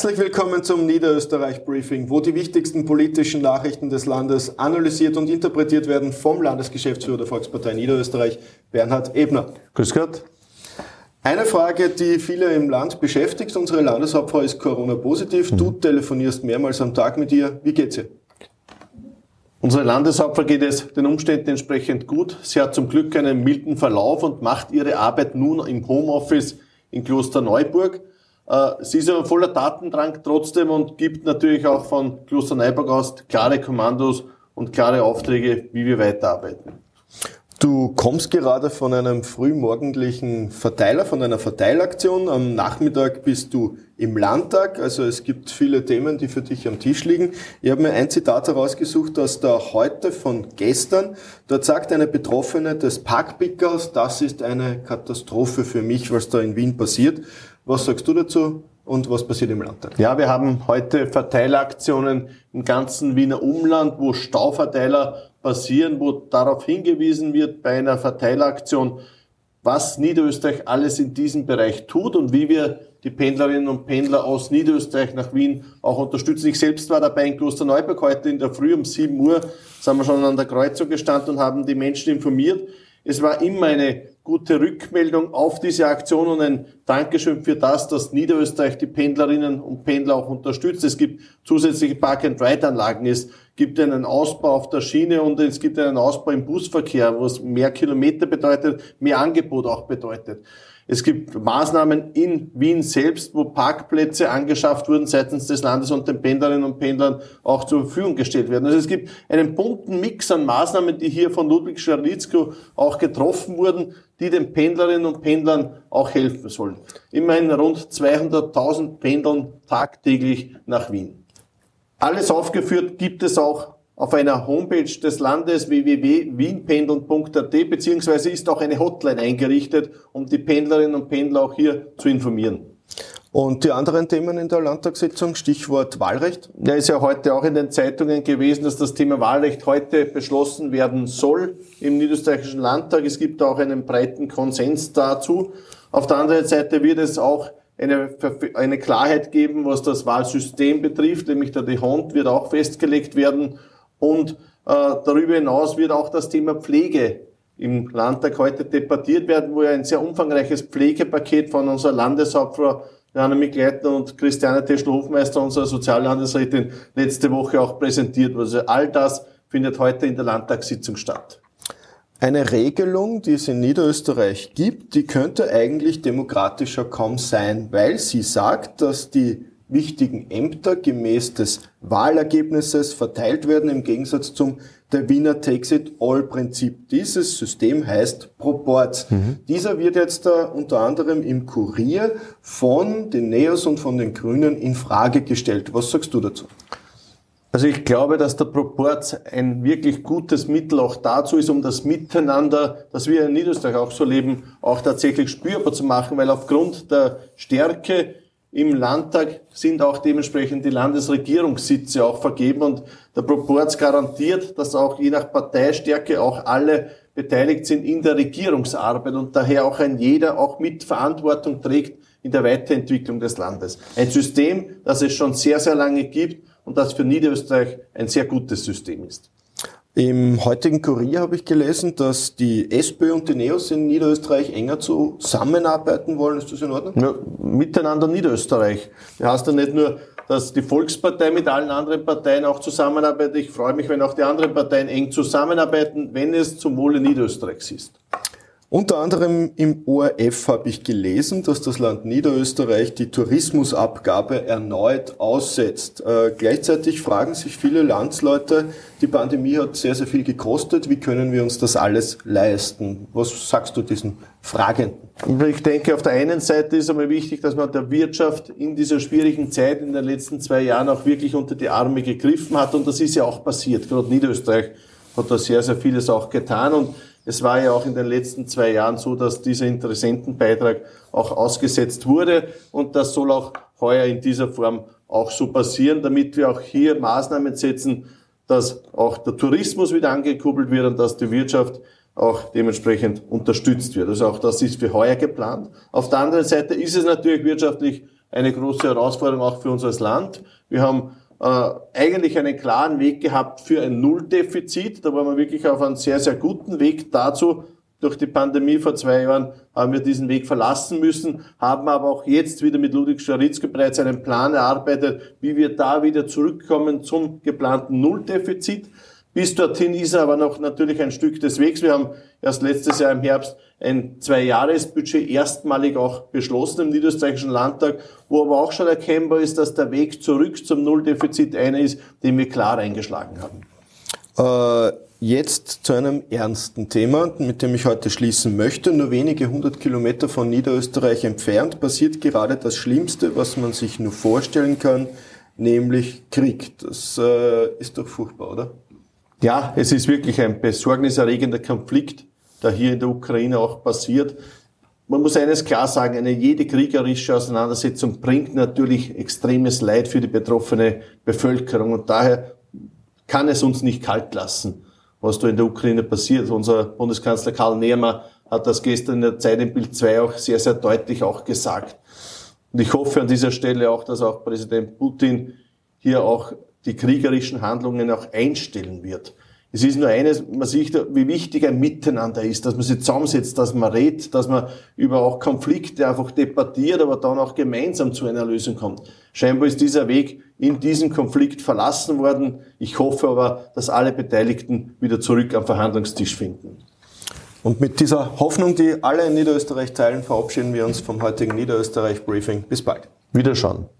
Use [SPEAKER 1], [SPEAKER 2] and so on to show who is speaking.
[SPEAKER 1] Herzlich willkommen zum Niederösterreich Briefing, wo die wichtigsten politischen Nachrichten des Landes analysiert und interpretiert werden vom Landesgeschäftsführer der Volkspartei Niederösterreich, Bernhard Ebner.
[SPEAKER 2] Grüß Gott.
[SPEAKER 1] Eine Frage, die viele im Land beschäftigt. Unsere Landeshauptfrau ist Corona-positiv. Du mhm. telefonierst mehrmals am Tag mit ihr. Wie geht's ihr?
[SPEAKER 2] Unsere Landeshauptfrau geht es den Umständen entsprechend gut. Sie hat zum Glück einen milden Verlauf und macht ihre Arbeit nun im Homeoffice in Klosterneuburg. Äh, sie ist aber voller Datendrang trotzdem und gibt natürlich auch von Klosterneuburg aus klare Kommandos und klare Aufträge, wie wir weiterarbeiten.
[SPEAKER 1] Du kommst gerade von einem frühmorgendlichen Verteiler, von einer Verteilaktion. Am Nachmittag bist du im Landtag. Also es gibt viele Themen, die für dich am Tisch liegen. Ich habe mir ein Zitat herausgesucht aus der Heute von gestern. Dort sagt eine Betroffene des Parkpickers, das ist eine Katastrophe für mich, was da in Wien passiert. Was sagst du dazu? Und was passiert im Landtag?
[SPEAKER 2] Ja, wir haben heute Verteileraktionen im ganzen Wiener Umland, wo Stauverteiler passieren, wo darauf hingewiesen wird bei einer Verteileraktion, was Niederösterreich alles in diesem Bereich tut und wie wir die Pendlerinnen und Pendler aus Niederösterreich nach Wien auch unterstützen. Ich selbst war dabei in Klosterneuburg heute in der Früh um 7 Uhr, sind wir schon an der Kreuzung gestanden und haben die Menschen informiert. Es war immer eine gute Rückmeldung auf diese Aktion und ein Dankeschön für das, dass Niederösterreich die Pendlerinnen und Pendler auch unterstützt. Es gibt zusätzliche Park-and-Ride-Anlagen, es gibt einen Ausbau auf der Schiene und es gibt einen Ausbau im Busverkehr, was mehr Kilometer bedeutet, mehr Angebot auch bedeutet. Es gibt Maßnahmen in Wien selbst, wo Parkplätze angeschafft wurden seitens des Landes und den Pendlerinnen und Pendlern auch zur Verfügung gestellt werden. Also es gibt einen bunten Mix an Maßnahmen, die hier von Ludwig Scharlitzko auch getroffen wurden, die den Pendlerinnen und Pendlern auch helfen sollen. Immerhin rund 200.000 pendeln tagtäglich nach Wien. Alles aufgeführt gibt es auch auf einer Homepage des Landes www.wienpendeln.at beziehungsweise ist auch eine Hotline eingerichtet, um die Pendlerinnen und Pendler auch hier zu informieren.
[SPEAKER 1] Und die anderen Themen in der Landtagssitzung, Stichwort Wahlrecht?
[SPEAKER 2] Ja, ist ja heute auch in den Zeitungen gewesen, dass das Thema Wahlrecht heute beschlossen werden soll im niederösterreichischen Landtag. Es gibt auch einen breiten Konsens dazu. Auf der anderen Seite wird es auch eine, eine Klarheit geben, was das Wahlsystem betrifft, nämlich der Dehont wird auch festgelegt werden und äh, darüber hinaus wird auch das Thema Pflege im Landtag heute debattiert werden, wo ja ein sehr umfangreiches Pflegepaket von unserer Landeshauptfrau Johanna Mikleitner und Christiane Teschel-Hofmeister, unserer Soziallandesrätin, letzte Woche auch präsentiert wurde. Also all das findet heute in der Landtagssitzung statt.
[SPEAKER 1] Eine Regelung, die es in Niederösterreich gibt, die könnte eigentlich demokratischer kaum sein, weil sie sagt, dass die wichtigen Ämter gemäß des Wahlergebnisses verteilt werden, im Gegensatz zum der Wiener Takes-it-all-Prinzip. Dieses System heißt Proports. Mhm. Dieser wird jetzt da unter anderem im Kurier von den Neos und von den Grünen in Frage gestellt. Was sagst du dazu?
[SPEAKER 2] Also ich glaube, dass der Proporz ein wirklich gutes Mittel auch dazu ist, um das Miteinander, das wir in Niederösterreich auch so leben, auch tatsächlich spürbar zu machen, weil aufgrund der Stärke im Landtag sind auch dementsprechend die Landesregierungssitze auch vergeben und der Proporz garantiert, dass auch je nach Parteistärke auch alle beteiligt sind in der Regierungsarbeit und daher auch ein jeder auch mit Verantwortung trägt in der Weiterentwicklung des Landes. Ein System, das es schon sehr, sehr lange gibt und das für Niederösterreich ein sehr gutes System ist.
[SPEAKER 1] Im heutigen Kurier habe ich gelesen, dass die SPÖ und die NEOS in Niederösterreich enger zusammenarbeiten wollen. Ist das in Ordnung?
[SPEAKER 2] Ja, miteinander Niederösterreich. Das heißt ja nicht nur, dass die Volkspartei mit allen anderen Parteien auch zusammenarbeitet. Ich freue mich, wenn auch die anderen Parteien eng zusammenarbeiten, wenn es zum Wohle Niederösterreichs ist.
[SPEAKER 1] Unter anderem im ORF habe ich gelesen, dass das Land Niederösterreich die Tourismusabgabe erneut aussetzt. Äh, gleichzeitig fragen sich viele Landsleute, die Pandemie hat sehr, sehr viel gekostet, wie können wir uns das alles leisten? Was sagst du diesen Fragenden?
[SPEAKER 2] Ich denke, auf der einen Seite ist einmal wichtig, dass man der Wirtschaft in dieser schwierigen Zeit in den letzten zwei Jahren auch wirklich unter die Arme gegriffen hat und das ist ja auch passiert. Gerade Niederösterreich hat da sehr, sehr vieles auch getan und es war ja auch in den letzten zwei Jahren so, dass dieser Interessentenbeitrag auch ausgesetzt wurde und das soll auch heuer in dieser Form auch so passieren, damit wir auch hier Maßnahmen setzen, dass auch der Tourismus wieder angekuppelt wird und dass die Wirtschaft auch dementsprechend unterstützt wird. Also auch das ist für heuer geplant. Auf der anderen Seite ist es natürlich wirtschaftlich eine große Herausforderung auch für uns als Land. Wir haben äh, eigentlich einen klaren Weg gehabt für ein Nulldefizit. Da waren wir wirklich auf einem sehr, sehr guten Weg dazu. Durch die Pandemie vor zwei Jahren haben wir diesen Weg verlassen müssen, haben aber auch jetzt wieder mit Ludwig Scharitzke bereits einen Plan erarbeitet, wie wir da wieder zurückkommen zum geplanten Nulldefizit. Bis dorthin ist aber noch natürlich ein Stück des Wegs. Wir haben erst letztes Jahr im Herbst ein Zwei-Jahres-Budget erstmalig auch beschlossen im Niederösterreichischen Landtag, wo aber auch schon erkennbar ist, dass der Weg zurück zum Nulldefizit einer ist, den wir klar eingeschlagen haben.
[SPEAKER 1] Äh, jetzt zu einem ernsten Thema, mit dem ich heute schließen möchte. Nur wenige hundert Kilometer von Niederösterreich entfernt passiert gerade das Schlimmste, was man sich nur vorstellen kann, nämlich Krieg. Das äh, ist doch furchtbar, oder?
[SPEAKER 2] Ja, es ist wirklich ein besorgniserregender Konflikt, der hier in der Ukraine auch passiert. Man muss eines klar sagen, eine jede kriegerische Auseinandersetzung bringt natürlich extremes Leid für die betroffene Bevölkerung und daher kann es uns nicht kalt lassen, was da in der Ukraine passiert. Unser Bundeskanzler Karl Nehammer hat das gestern in der Zeit im Bild 2 auch sehr, sehr deutlich auch gesagt. Und ich hoffe an dieser Stelle auch, dass auch Präsident Putin hier auch die kriegerischen Handlungen auch einstellen wird. Es ist nur eines, man sieht, wie wichtig ein Miteinander ist, dass man sich zusammensetzt, dass man redet, dass man über auch Konflikte einfach debattiert, aber dann auch gemeinsam zu einer Lösung kommt. Scheinbar ist dieser Weg in diesem Konflikt verlassen worden. Ich hoffe aber, dass alle Beteiligten wieder zurück am Verhandlungstisch finden.
[SPEAKER 1] Und mit dieser Hoffnung, die alle in Niederösterreich teilen, verabschieden wir uns vom heutigen Niederösterreich-Briefing. Bis bald.
[SPEAKER 2] Wiederschauen.